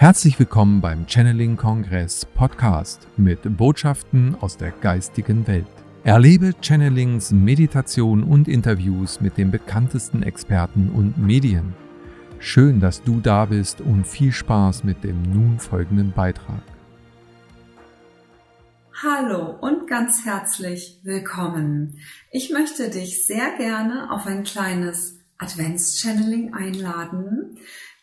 Herzlich willkommen beim Channeling Kongress Podcast mit Botschaften aus der geistigen Welt. Erlebe Channelings, Meditation und Interviews mit den bekanntesten Experten und Medien. Schön, dass du da bist und viel Spaß mit dem nun folgenden Beitrag. Hallo und ganz herzlich willkommen. Ich möchte dich sehr gerne auf ein kleines Advents-Channeling einladen.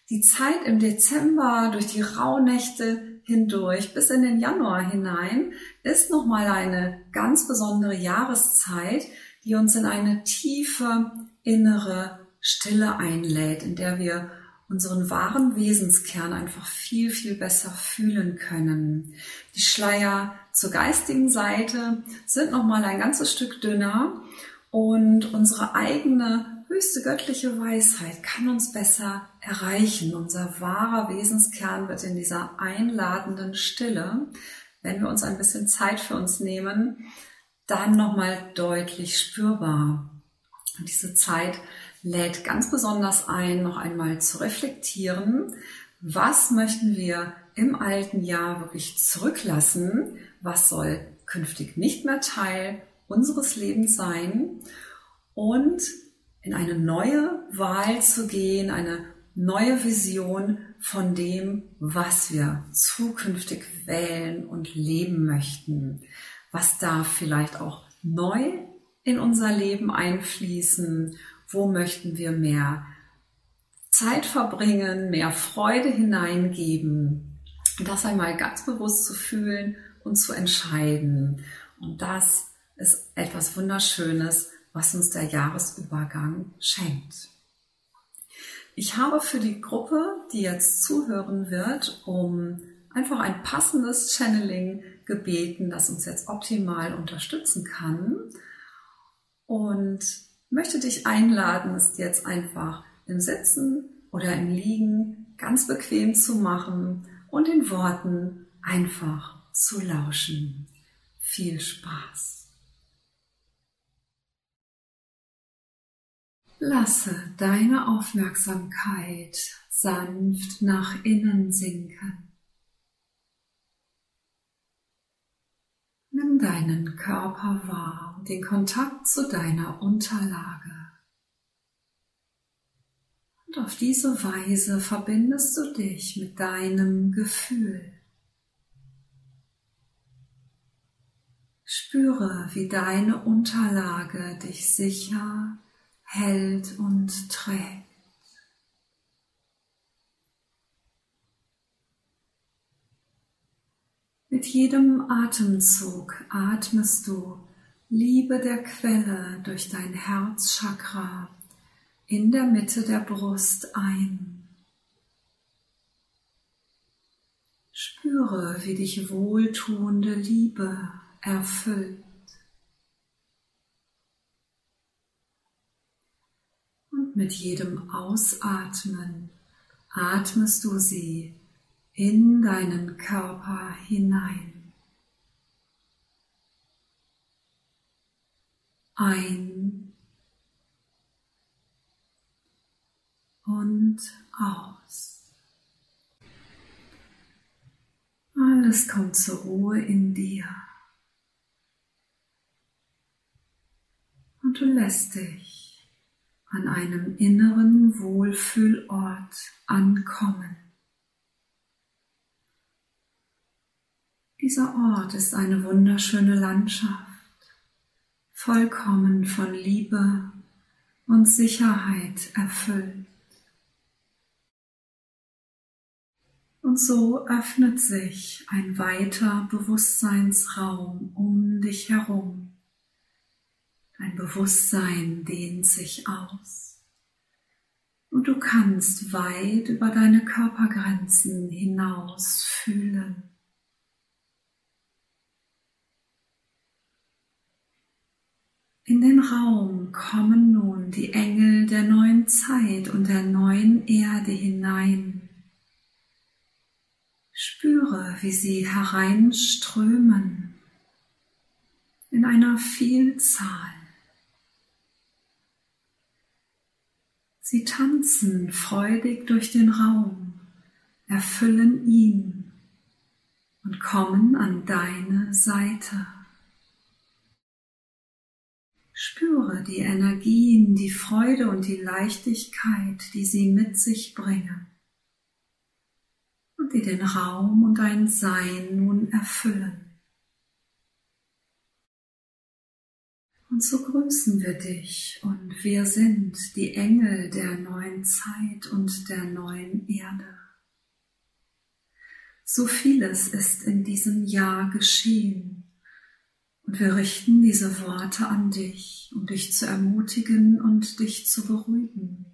Die Zeit im Dezember durch die Rauhnächte hindurch bis in den Januar hinein ist nochmal eine ganz besondere Jahreszeit, die uns in eine tiefe innere Stille einlädt, in der wir unseren wahren Wesenskern einfach viel, viel besser fühlen können. Die Schleier zur geistigen Seite sind nochmal ein ganzes Stück dünner und unsere eigene höchste göttliche Weisheit kann uns besser erreichen. Unser wahrer Wesenskern wird in dieser einladenden Stille, wenn wir uns ein bisschen Zeit für uns nehmen, dann nochmal deutlich spürbar. Und diese Zeit lädt ganz besonders ein, noch einmal zu reflektieren, was möchten wir im alten Jahr wirklich zurücklassen, was soll künftig nicht mehr Teil unseres Lebens sein und in eine neue Wahl zu gehen, eine neue Vision von dem, was wir zukünftig wählen und leben möchten. Was darf vielleicht auch neu in unser Leben einfließen? Wo möchten wir mehr Zeit verbringen, mehr Freude hineingeben? Das einmal ganz bewusst zu fühlen und zu entscheiden. Und das ist etwas Wunderschönes, was uns der Jahresübergang schenkt. Ich habe für die Gruppe, die jetzt zuhören wird, um einfach ein passendes Channeling gebeten, das uns jetzt optimal unterstützen kann. Und möchte dich einladen, es jetzt einfach im Sitzen oder im Liegen ganz bequem zu machen und den Worten einfach zu lauschen. Viel Spaß! Lasse deine Aufmerksamkeit sanft nach innen sinken. Nimm deinen Körper wahr den Kontakt zu deiner Unterlage. Und auf diese Weise verbindest du dich mit deinem Gefühl. Spüre, wie deine Unterlage dich sicher hält und trägt. Mit jedem Atemzug atmest du Liebe der Quelle durch dein Herzchakra in der Mitte der Brust ein. Spüre, wie dich wohltuende Liebe erfüllt. Mit jedem Ausatmen atmest du sie in deinen Körper hinein. Ein und aus. Alles kommt zur Ruhe in dir. Und du lässt dich an einem inneren Wohlfühlort ankommen. Dieser Ort ist eine wunderschöne Landschaft, vollkommen von Liebe und Sicherheit erfüllt. Und so öffnet sich ein weiter Bewusstseinsraum um dich herum. Dein Bewusstsein dehnt sich aus. Und du kannst weit über deine Körpergrenzen hinaus fühlen. In den Raum kommen nun die Engel der neuen Zeit und der neuen Erde hinein. Spüre, wie sie hereinströmen in einer Vielzahl. Sie tanzen freudig durch den Raum, erfüllen ihn und kommen an deine Seite. Spüre die Energien, die Freude und die Leichtigkeit, die sie mit sich bringen und die den Raum und dein Sein nun erfüllen. Und so grüßen wir dich und wir sind die Engel der neuen Zeit und der neuen Erde. So vieles ist in diesem Jahr geschehen und wir richten diese Worte an dich, um dich zu ermutigen und dich zu beruhigen.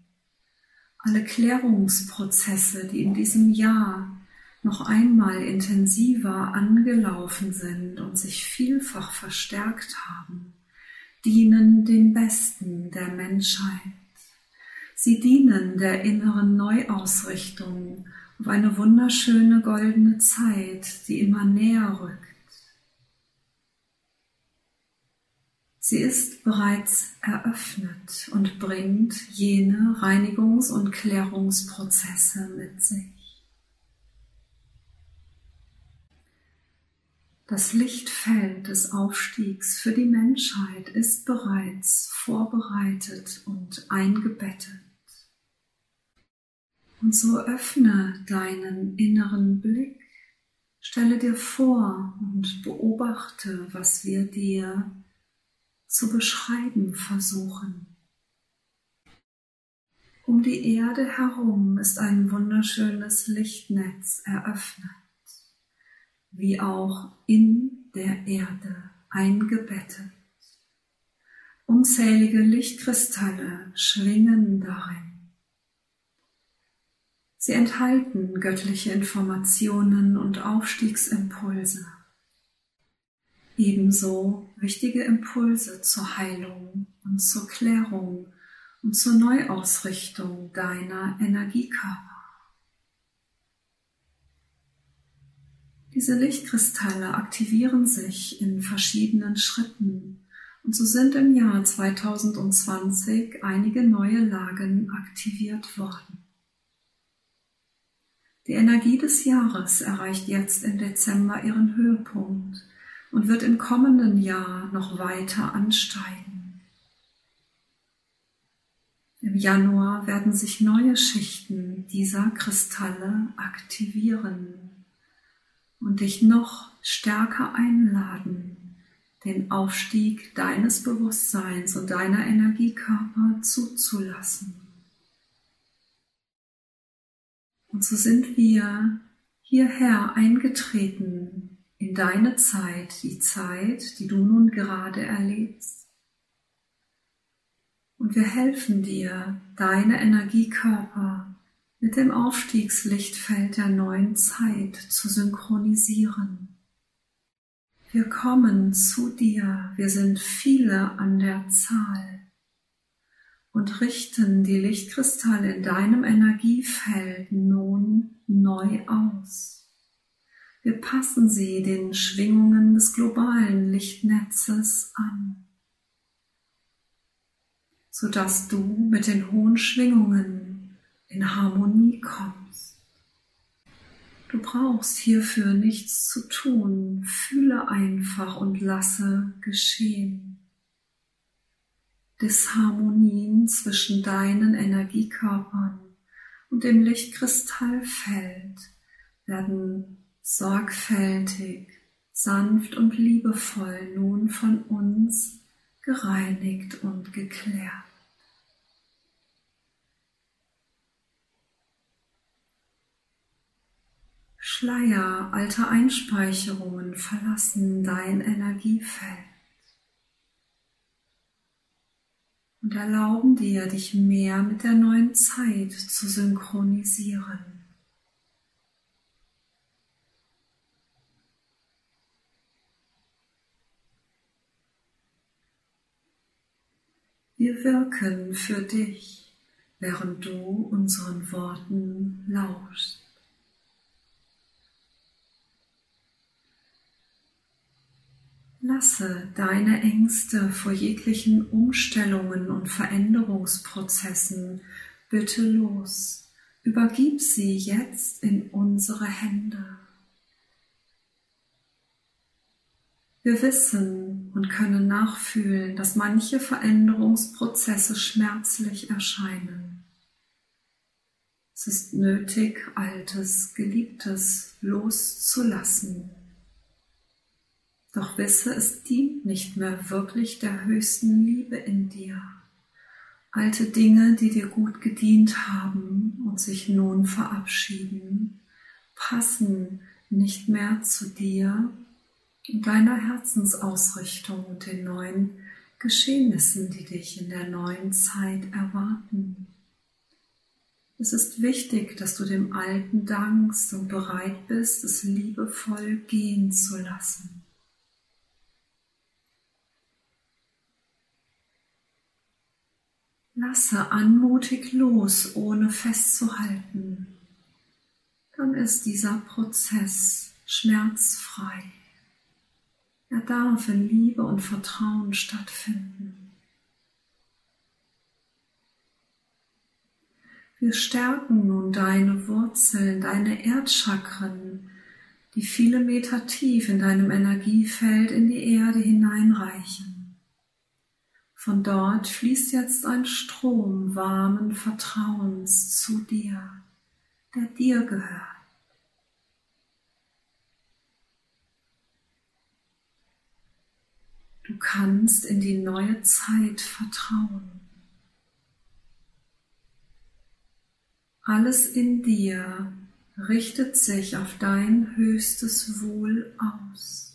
Alle Klärungsprozesse, die in diesem Jahr noch einmal intensiver angelaufen sind und sich vielfach verstärkt haben, dienen dem Besten der Menschheit. Sie dienen der inneren Neuausrichtung auf eine wunderschöne goldene Zeit, die immer näher rückt. Sie ist bereits eröffnet und bringt jene Reinigungs- und Klärungsprozesse mit sich. Das Lichtfeld des Aufstiegs für die Menschheit ist bereits vorbereitet und eingebettet. Und so öffne deinen inneren Blick, stelle dir vor und beobachte, was wir dir zu beschreiben versuchen. Um die Erde herum ist ein wunderschönes Lichtnetz eröffnet wie auch in der Erde eingebettet. Unzählige Lichtkristalle schwingen darin. Sie enthalten göttliche Informationen und Aufstiegsimpulse. Ebenso wichtige Impulse zur Heilung und zur Klärung und zur Neuausrichtung deiner Energiekörper. Diese Lichtkristalle aktivieren sich in verschiedenen Schritten und so sind im Jahr 2020 einige neue Lagen aktiviert worden. Die Energie des Jahres erreicht jetzt im Dezember ihren Höhepunkt und wird im kommenden Jahr noch weiter ansteigen. Im Januar werden sich neue Schichten dieser Kristalle aktivieren und dich noch stärker einladen, den Aufstieg deines Bewusstseins und deiner Energiekörper zuzulassen. Und so sind wir hierher eingetreten in deine Zeit, die Zeit, die du nun gerade erlebst. Und wir helfen dir, deine Energiekörper mit dem Aufstiegslichtfeld der neuen Zeit zu synchronisieren. Wir kommen zu dir, wir sind viele an der Zahl und richten die Lichtkristalle in deinem Energiefeld nun neu aus. Wir passen sie den Schwingungen des globalen Lichtnetzes an, sodass du mit den hohen Schwingungen in Harmonie kommst. Du brauchst hierfür nichts zu tun, fühle einfach und lasse geschehen. Disharmonien zwischen deinen Energiekörpern und dem Lichtkristallfeld werden sorgfältig, sanft und liebevoll nun von uns gereinigt und geklärt. Schleier alter Einspeicherungen verlassen dein Energiefeld und erlauben dir, dich mehr mit der neuen Zeit zu synchronisieren. Wir wirken für dich, während du unseren Worten lauschst. Lasse deine Ängste vor jeglichen Umstellungen und Veränderungsprozessen bitte los Übergib sie jetzt in unsere Hände. Wir wissen und können nachfühlen, dass manche Veränderungsprozesse schmerzlich erscheinen. Es ist nötig, Altes, Geliebtes loszulassen. Doch wisse, es dient nicht mehr wirklich der höchsten Liebe in dir. Alte Dinge, die dir gut gedient haben und sich nun verabschieden, passen nicht mehr zu dir und deiner Herzensausrichtung und den neuen Geschehnissen, die dich in der neuen Zeit erwarten. Es ist wichtig, dass du dem Alten dankst und bereit bist, es liebevoll gehen zu lassen. Lasse anmutig los, ohne festzuhalten. Dann ist dieser Prozess schmerzfrei. Er darf in Liebe und Vertrauen stattfinden. Wir stärken nun deine Wurzeln, deine Erdchakren, die viele Meter tief in deinem Energiefeld in die Erde hineinreichen. Von dort fließt jetzt ein Strom warmen Vertrauens zu dir, der dir gehört. Du kannst in die neue Zeit vertrauen. Alles in dir richtet sich auf dein höchstes Wohl aus.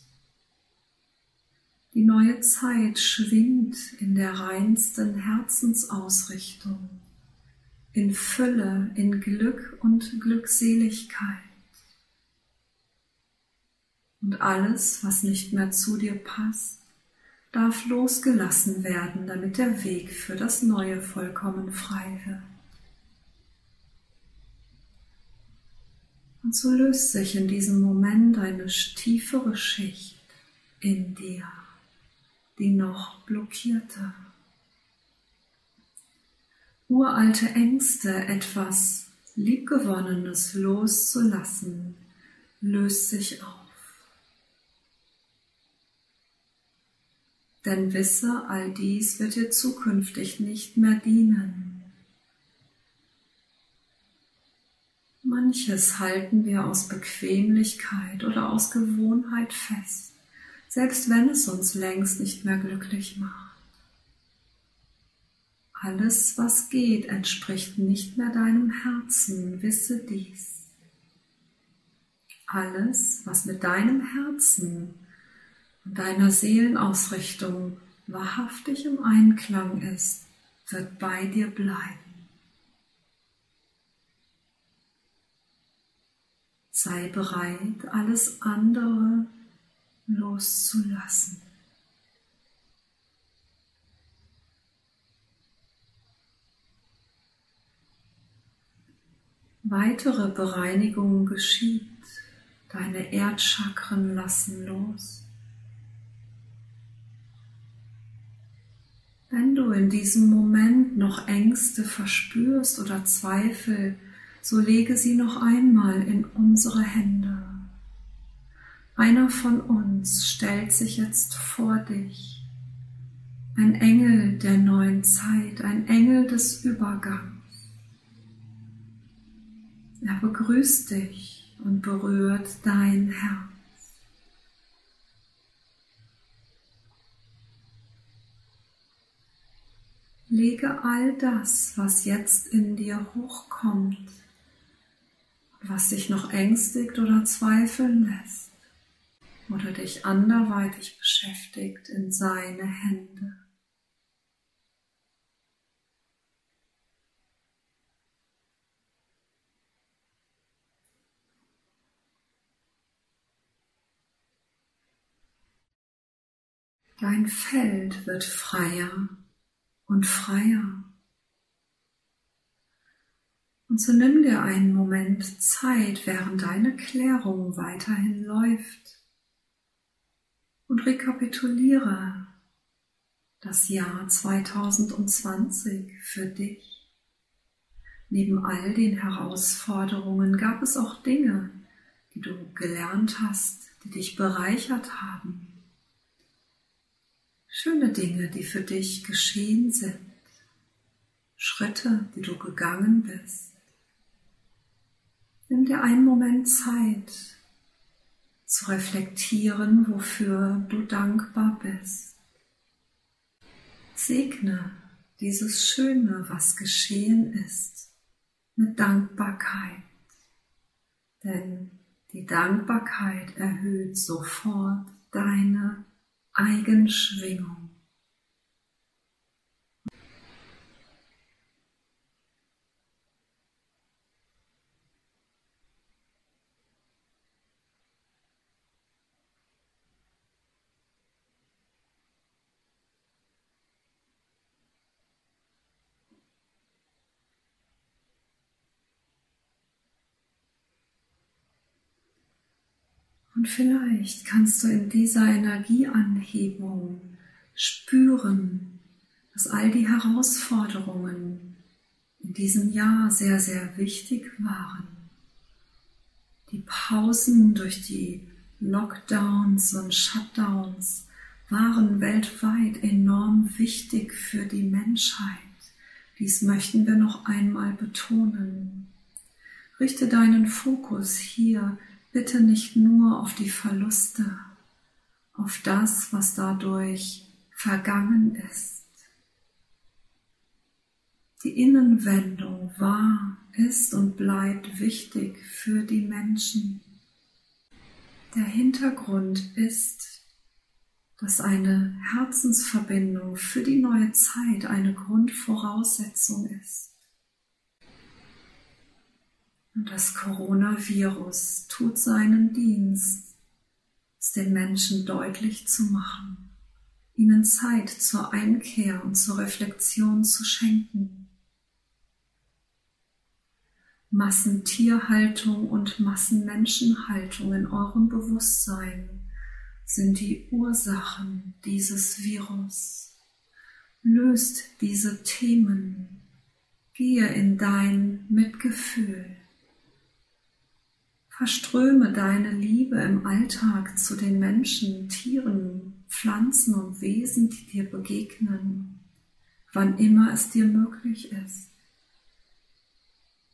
Die neue Zeit schwingt in der reinsten Herzensausrichtung, in Fülle, in Glück und Glückseligkeit. Und alles, was nicht mehr zu dir passt, darf losgelassen werden, damit der Weg für das Neue vollkommen frei wird. Und so löst sich in diesem Moment eine tiefere Schicht in dir, die noch blockierte. Uralte Ängste, etwas Liebgewonnenes loszulassen, löst sich auf. Denn wisse, all dies wird dir zukünftig nicht mehr dienen. Manches halten wir aus Bequemlichkeit oder aus Gewohnheit fest, selbst wenn es uns längst nicht mehr glücklich macht. Alles, was geht, entspricht nicht mehr deinem Herzen, wisse dies. Alles, was mit deinem Herzen deiner Seelenausrichtung wahrhaftig im Einklang ist, wird bei dir bleiben. Sei bereit, alles andere loszulassen. Weitere Bereinigung geschieht. Deine Erdchakren lassen los. Wenn du in diesem Moment noch Ängste verspürst oder Zweifel, so lege sie noch einmal in unsere Hände. Einer von uns stellt sich jetzt vor dich. Ein Engel der neuen Zeit, ein Engel des Übergangs. Er begrüßt dich und berührt dein Herz. Lege all das, was jetzt in dir hochkommt, was dich noch ängstigt oder zweifeln lässt oder dich anderweitig beschäftigt, in seine Hände. Dein Feld wird freier und freier. Und so nimm dir einen Moment Zeit, während deine Klärung weiterhin läuft und rekapituliere das Jahr 2020 für dich. neben all den Herausforderungen gab es auch Dinge, die du gelernt hast, die dich bereichert haben. Schöne Dinge, die für dich geschehen sind. Schritte, die du gegangen bist. Nimm dir einen Moment Zeit zu reflektieren, wofür du dankbar bist. Segne dieses Schöne, was geschehen ist, mit Dankbarkeit. Denn die Dankbarkeit erhöht sofort deine Eigenschwingung. Und vielleicht kannst du in dieser Energieanhebung spüren, dass all die Herausforderungen in diesem Jahr sehr, sehr wichtig waren. Die Pausen durch die Lockdowns und Shutdowns waren weltweit enorm wichtig für die Menschheit. Dies möchten wir noch einmal betonen. Richte deinen Fokus hier bitte nicht nur auf die Verluste, auf das, was dadurch vergangen ist. Die Innenwendung war, ist und bleibt wichtig für die Menschen. Der Hintergrund ist, dass eine Herzensverbindung für die neue Zeit eine Grundvoraussetzung ist. Und das Coronavirus tut seinen Dienst, es den Menschen deutlich zu machen, ihnen Zeit zur Einkehr und zur Reflexion zu schenken. Massentierhaltung und Massenmenschenhaltung in eurem Bewusstsein sind die Ursachen dieses Virus. Löst diese Themen. Gehe in dein Mitgefühl. Verströme deine Liebe im Alltag zu den Menschen, Tieren, Pflanzen und Wesen, die dir begegnen, wann immer es dir möglich ist.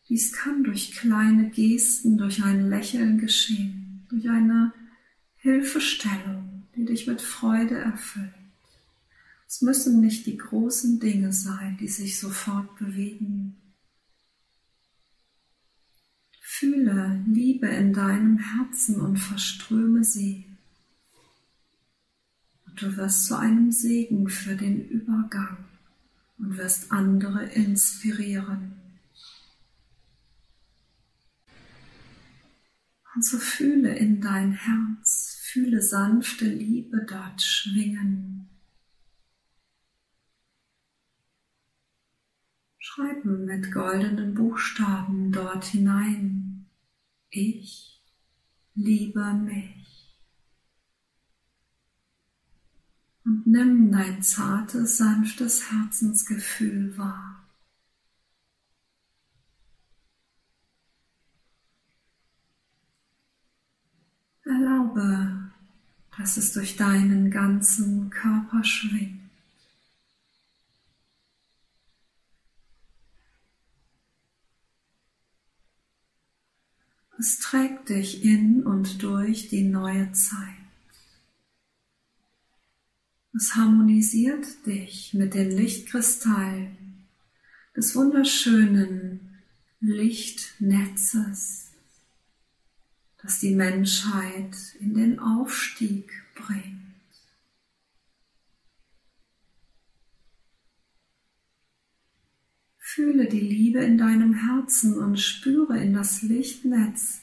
Dies kann durch kleine Gesten, durch ein Lächeln geschehen, durch eine Hilfestellung, die dich mit Freude erfüllt. Es müssen nicht die großen Dinge sein, die sich sofort bewegen. Fühle Liebe in deinem Herzen und verströme sie. Und du wirst zu einem Segen für den Übergang und wirst andere inspirieren. Und so fühle in dein Herz, fühle sanfte Liebe dort schwingen. Schreiben mit goldenen Buchstaben dort hinein. Ich liebe mich. Und nimm dein zartes, sanftes Herzensgefühl wahr. Erlaube, dass es durch deinen ganzen Körper schwingt. Es trägt dich in und durch die neue Zeit. Es harmonisiert dich mit den Lichtkristallen des wunderschönen Lichtnetzes, das die Menschheit in den Aufstieg bringt. Fühle die Liebe in deinem Herzen und spüre in das Lichtnetz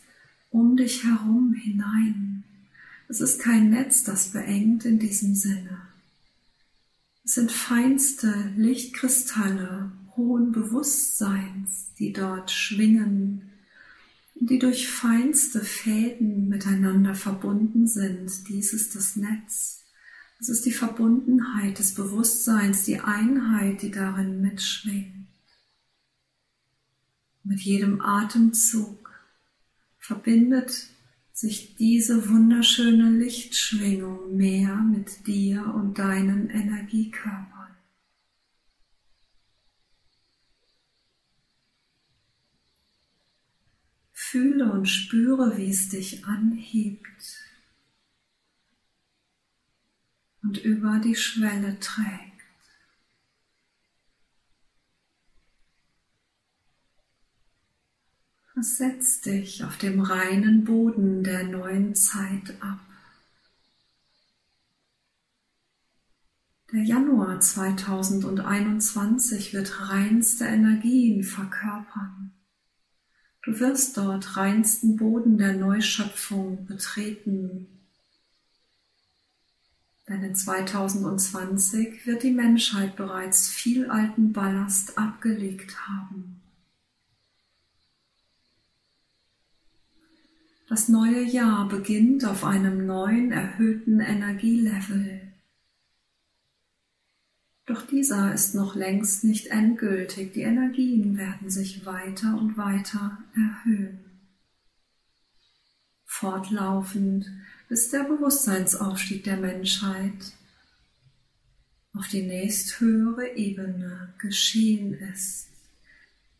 um dich herum hinein. Es ist kein Netz, das beengt in diesem Sinne. Es sind feinste Lichtkristalle hohen Bewusstseins, die dort schwingen und die durch feinste Fäden miteinander verbunden sind. Dies ist das Netz. Es ist die Verbundenheit des Bewusstseins, die Einheit, die darin mitschwingt. Mit jedem Atemzug verbindet sich diese wunderschöne Lichtschwingung mehr mit dir und deinen Energiekörpern. Fühle und spüre, wie es dich anhebt und über die Schwelle trägt. Setz dich auf dem reinen Boden der neuen Zeit ab. Der Januar 2021 wird reinste Energien verkörpern. Du wirst dort reinsten Boden der Neuschöpfung betreten. Denn in 2020 wird die Menschheit bereits viel alten Ballast abgelegt haben. Das neue Jahr beginnt auf einem neuen, erhöhten Energielevel. Doch dieser ist noch längst nicht endgültig. Die Energien werden sich weiter und weiter erhöhen. Fortlaufend, bis der Bewusstseinsaufstieg der Menschheit auf die nächsthöhere Ebene geschehen ist.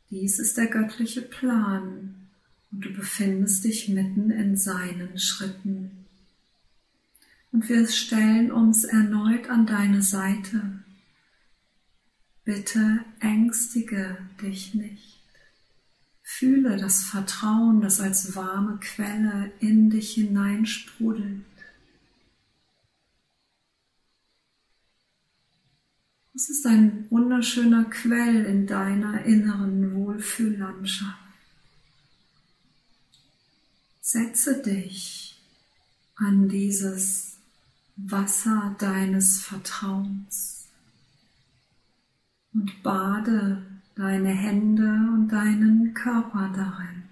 Dies ist der göttliche Plan, und du befindest dich mitten in seinen Schritten. Und wir stellen uns erneut an deine Seite. Bitte ängstige dich nicht. Fühle das Vertrauen, das als warme Quelle in dich hineinsprudelt. Es ist ein wunderschöner Quell in deiner inneren Wohlfühllandschaft. Setze dich an dieses Wasser deines Vertrauens und bade deine Hände und deinen Körper darin.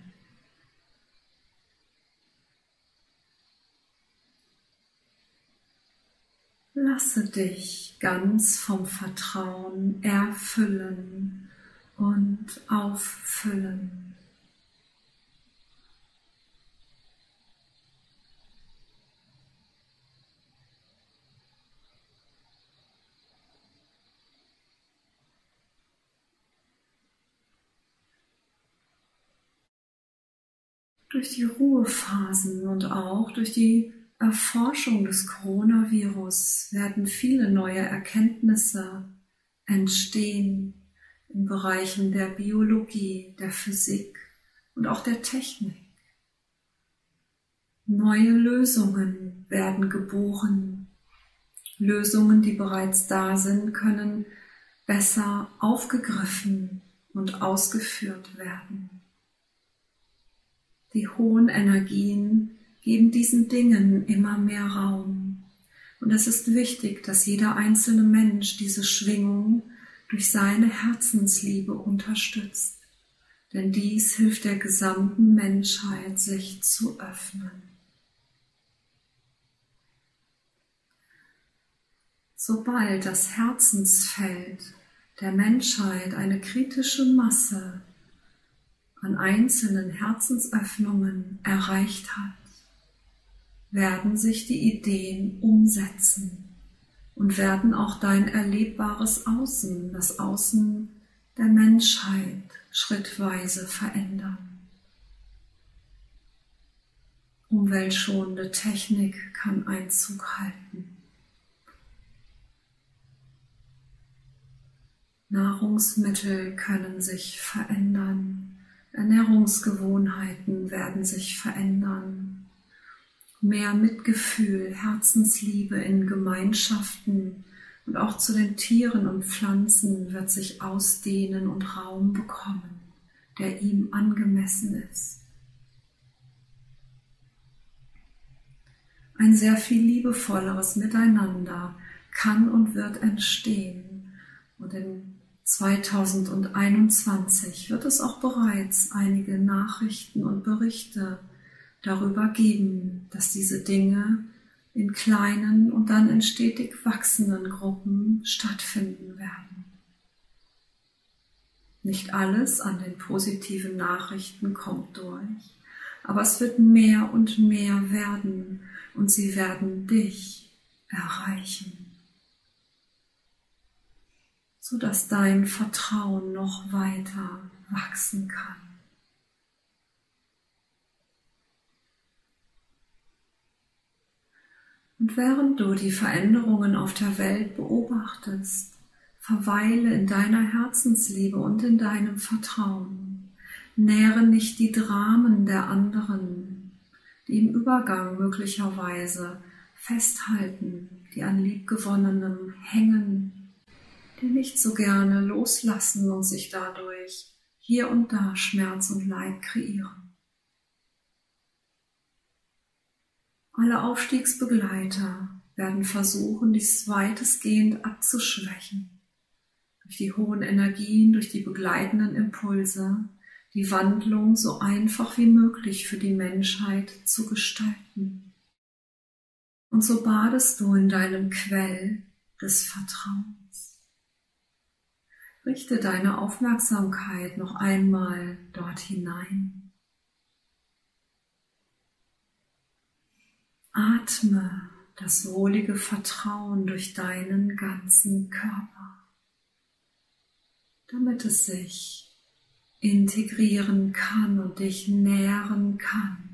Lasse dich ganz vom Vertrauen erfüllen und auffüllen. Durch die Ruhephasen und auch durch die Erforschung des Coronavirus werden viele neue Erkenntnisse entstehen in Bereichen der Biologie, der Physik und auch der Technik. Neue Lösungen werden geboren. Lösungen, die bereits da sind, können besser aufgegriffen und ausgeführt werden. Die hohen Energien geben diesen Dingen immer mehr Raum. Und es ist wichtig, dass jeder einzelne Mensch diese Schwingung durch seine Herzensliebe unterstützt. Denn dies hilft der gesamten Menschheit, sich zu öffnen. Sobald das Herzensfeld der Menschheit eine kritische Masse an einzelnen Herzensöffnungen erreicht hat, werden sich die Ideen umsetzen und werden auch dein erlebbares Außen, das Außen der Menschheit schrittweise verändern. Umweltschonende Technik kann Einzug halten. Nahrungsmittel können sich verändern. Ernährungsgewohnheiten werden sich verändern. Mehr Mitgefühl, Herzensliebe in Gemeinschaften und auch zu den Tieren und Pflanzen wird sich ausdehnen und Raum bekommen, der ihm angemessen ist. Ein sehr viel liebevolleres Miteinander kann und wird entstehen und in 2021 wird es auch bereits einige Nachrichten und Berichte darüber geben, dass diese Dinge in kleinen und dann in stetig wachsenden Gruppen stattfinden werden. Nicht alles an den positiven Nachrichten kommt durch, aber es wird mehr und mehr werden und sie werden dich erreichen, sodass dein Vertrauen noch weiter wachsen kann. Und während du die Veränderungen auf der Welt beobachtest, verweile in deiner Herzensliebe und in deinem Vertrauen. Nähre nicht die Dramen der anderen, die im Übergang möglicherweise festhalten, die an Liebgewonnenem hängen, nicht so gerne loslassen und sich dadurch hier und da Schmerz und Leid kreieren. Alle Aufstiegsbegleiter werden versuchen, dies weitestgehend abzuschwächen. Durch die hohen Energien, durch die begleitenden Impulse, die Wandlung so einfach wie möglich für die Menschheit zu gestalten. Und so badest du in deinem Quell des Vertrauens. Richte deine Aufmerksamkeit noch einmal dort hinein. Atme das wohlige Vertrauen durch deinen ganzen Körper, damit es sich integrieren kann und dich nähren kann.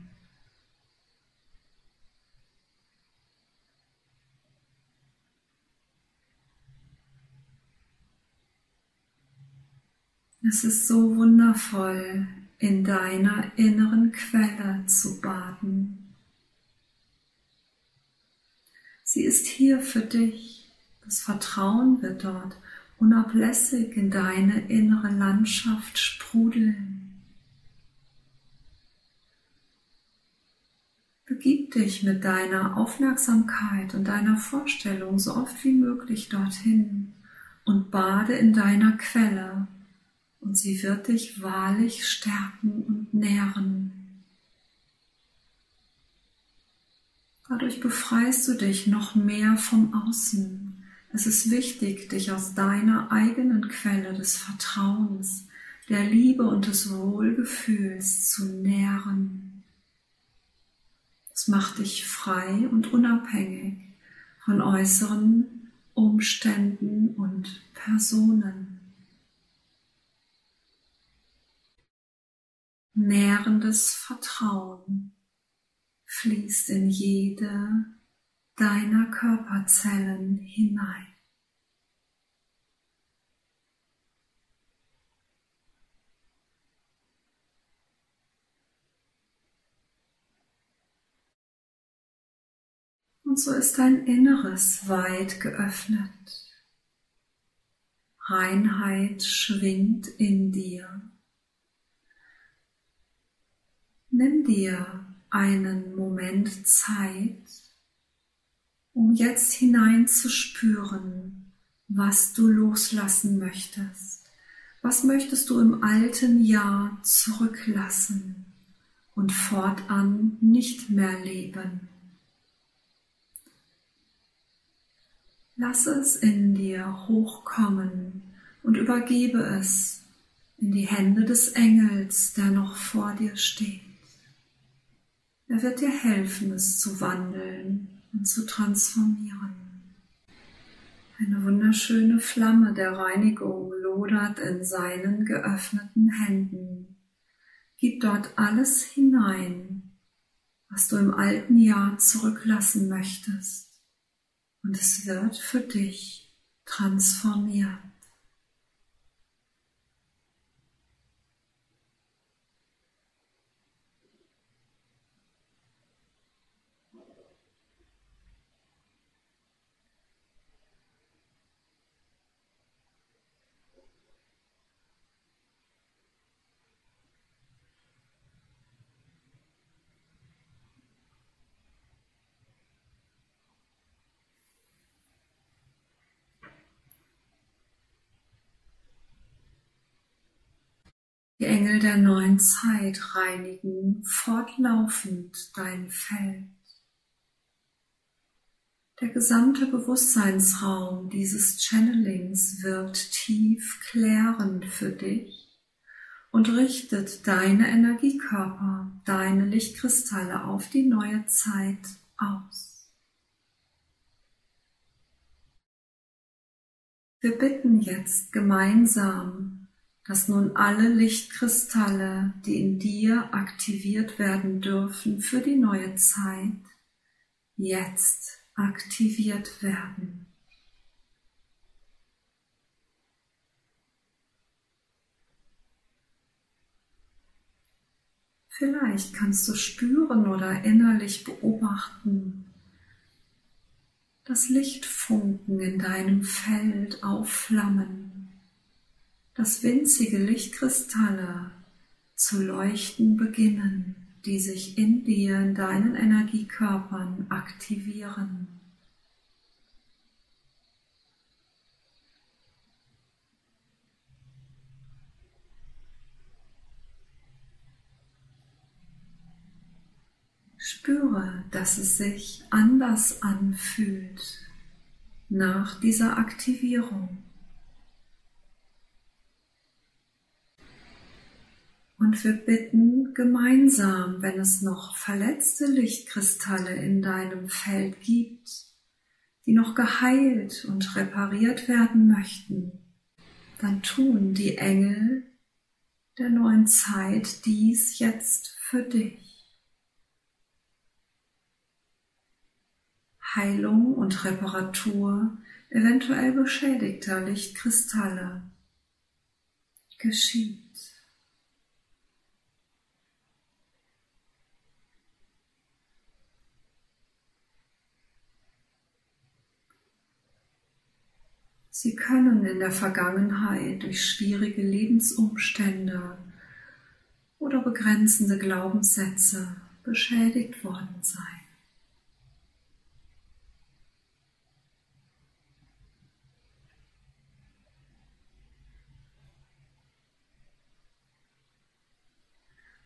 Es ist so wundervoll, in deiner inneren Quelle zu baden. Sie ist hier für dich. Das Vertrauen wird dort unablässig in deine innere Landschaft sprudeln. Begib dich mit deiner Aufmerksamkeit und deiner Vorstellung so oft wie möglich dorthin und bade in deiner Quelle und sie wird dich wahrlich stärken und nähren. Dadurch befreist du dich noch mehr vom Außen. Es ist wichtig, dich aus deiner eigenen Quelle des Vertrauens, der Liebe und des Wohlgefühls zu nähren. Es macht dich frei und unabhängig von äußeren Umständen und Personen. Nährendes Vertrauen fließt in jede deiner Körperzellen hinein. Und so ist dein Inneres weit geöffnet. Reinheit schwingt in dir. Nimm dir einen Moment Zeit, um jetzt hineinzuspüren, was du loslassen möchtest. Was möchtest du im alten Jahr zurücklassen und fortan nicht mehr leben? Lass es in dir hochkommen und übergebe es in die Hände des Engels, der noch vor dir steht. Er wird dir helfen, es zu wandeln und zu transformieren. Eine wunderschöne Flamme der Reinigung lodert in seinen geöffneten Händen. Gib dort alles hinein, was du im alten Jahr zurücklassen möchtest, und es wird für dich transformiert. Die Engel der neuen Zeit reinigen fortlaufend dein Feld. Der gesamte Bewusstseinsraum dieses Channelings wirkt tief klärend für dich und richtet deine Energiekörper, deine Lichtkristalle auf die neue Zeit aus. Wir bitten jetzt gemeinsam, dass nun alle Lichtkristalle, die in dir aktiviert werden dürfen für die neue Zeit, jetzt aktiviert werden. Vielleicht kannst du spüren oder innerlich beobachten, dass Lichtfunken in deinem Feld aufflammen, dass winzige Lichtkristalle zu leuchten beginnen, die sich in dir, in deinen Energiekörpern aktivieren. Spüre, dass es sich anders anfühlt nach dieser Aktivierung. Und wir bitten gemeinsam, wenn es noch verletzte Lichtkristalle in deinem Feld gibt, die noch geheilt und repariert werden möchten, dann tun die Engel der neuen Zeit dies jetzt für dich. Heilung und Reparatur eventuell beschädigter Lichtkristalle geschieht. Sie können in der Vergangenheit durch schwierige Lebensumstände oder begrenzende Glaubenssätze beschädigt worden sein.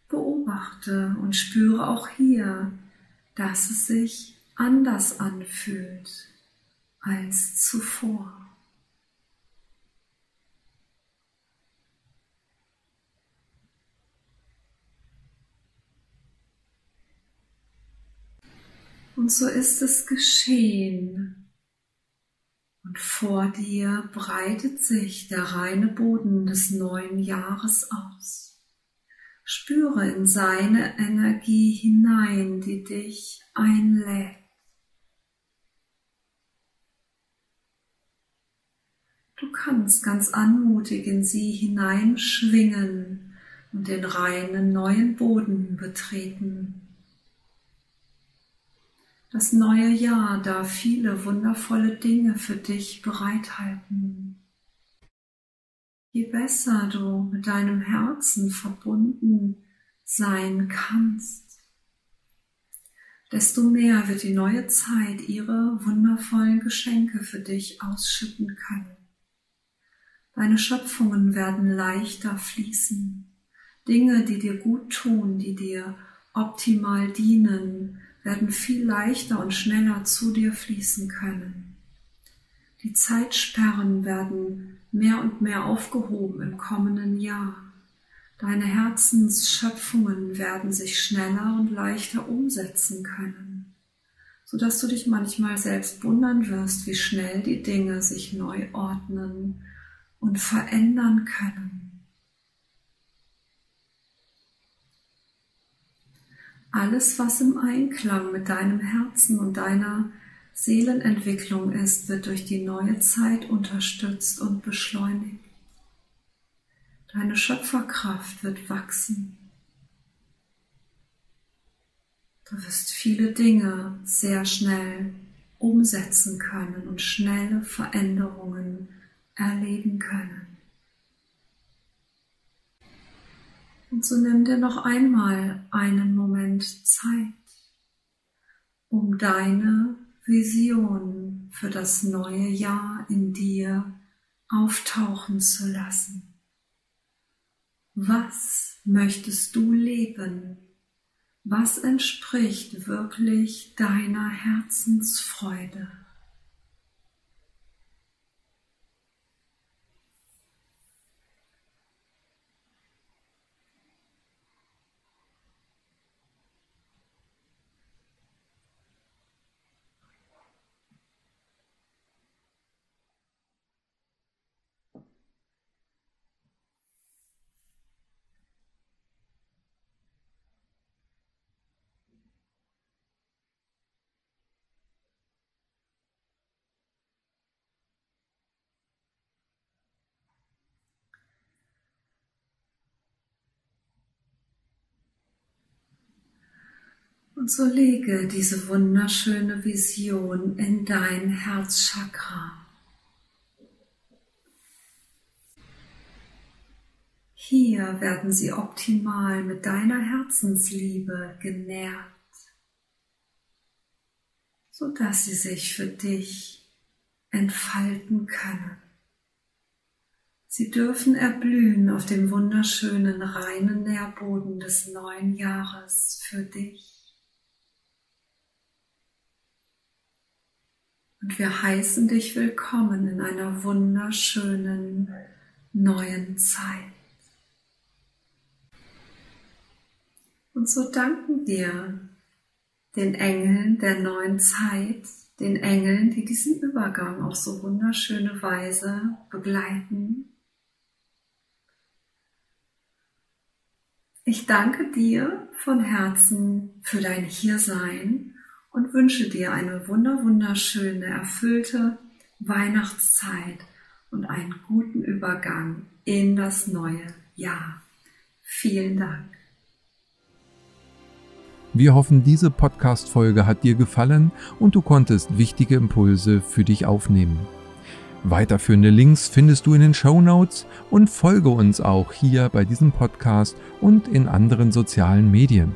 beobachte und spüre auch hier, dass es sich anders anfühlt als zuvor. Und so ist es geschehen. Und vor dir breitet sich der reine Boden des neuen Jahres aus. Spüre in seine Energie hinein, die dich einlädt. Du kannst ganz anmutig in sie hineinschwingen und den reinen neuen Boden betreten. Das neue Jahr darf viele wundervolle Dinge für dich bereithalten. Je besser du mit deinem Herzen verbunden sein kannst, desto mehr wird die neue Zeit ihre wundervollen Geschenke für dich ausschütten können. Deine Schöpfungen werden leichter fließen. Dinge, die dir gut tun, die dir optimal dienen, werden viel leichter und schneller zu dir fließen können. Die Zeitsperren werden mehr und mehr aufgehoben im kommenden Jahr. Deine Herzensschöpfungen werden sich schneller und leichter umsetzen können, so dass du dich manchmal selbst wundern wirst, wie schnell die Dinge sich neu ordnen und verändern können. Alles, was im Einklang mit deinem Herzen und deiner Seelenentwicklung ist, wird durch die neue Zeit unterstützt und beschleunigt. Deine Schöpferkraft wird wachsen. Du wirst viele Dinge sehr schnell umsetzen können und schnelle Veränderungen erleben können. Und so nimm dir noch einmal einen Moment Zeit, um deine Vision für das neue Jahr in dir auftauchen zu lassen. Was möchtest du leben? Was entspricht wirklich deiner Herzensfreude? Und so lege diese wunderschöne Vision in dein Herzchakra. Hier werden sie optimal mit deiner Herzensliebe genährt, sodass sie sich für dich entfalten können. Sie dürfen erblühen auf dem wunderschönen, reinen Nährboden des neuen Jahres für dich. Und wir heißen dich willkommen in einer wunderschönen neuen Zeit. Und so danken wir den Engeln der neuen Zeit, den Engeln, die diesen Übergang auf so wunderschöne Weise begleiten. Ich danke dir von Herzen für dein Hiersein und wünsche dir eine wunder wunderschöne, erfüllte Weihnachtszeit und einen guten Übergang in das neue Jahr. Vielen Dank. Wir hoffen, diese Podcast-Folge hat dir gefallen und du konntest wichtige Impulse für dich aufnehmen. Weiterführende Links findest du in den Show Notes und folge uns auch hier bei diesem Podcast und in anderen sozialen Medien.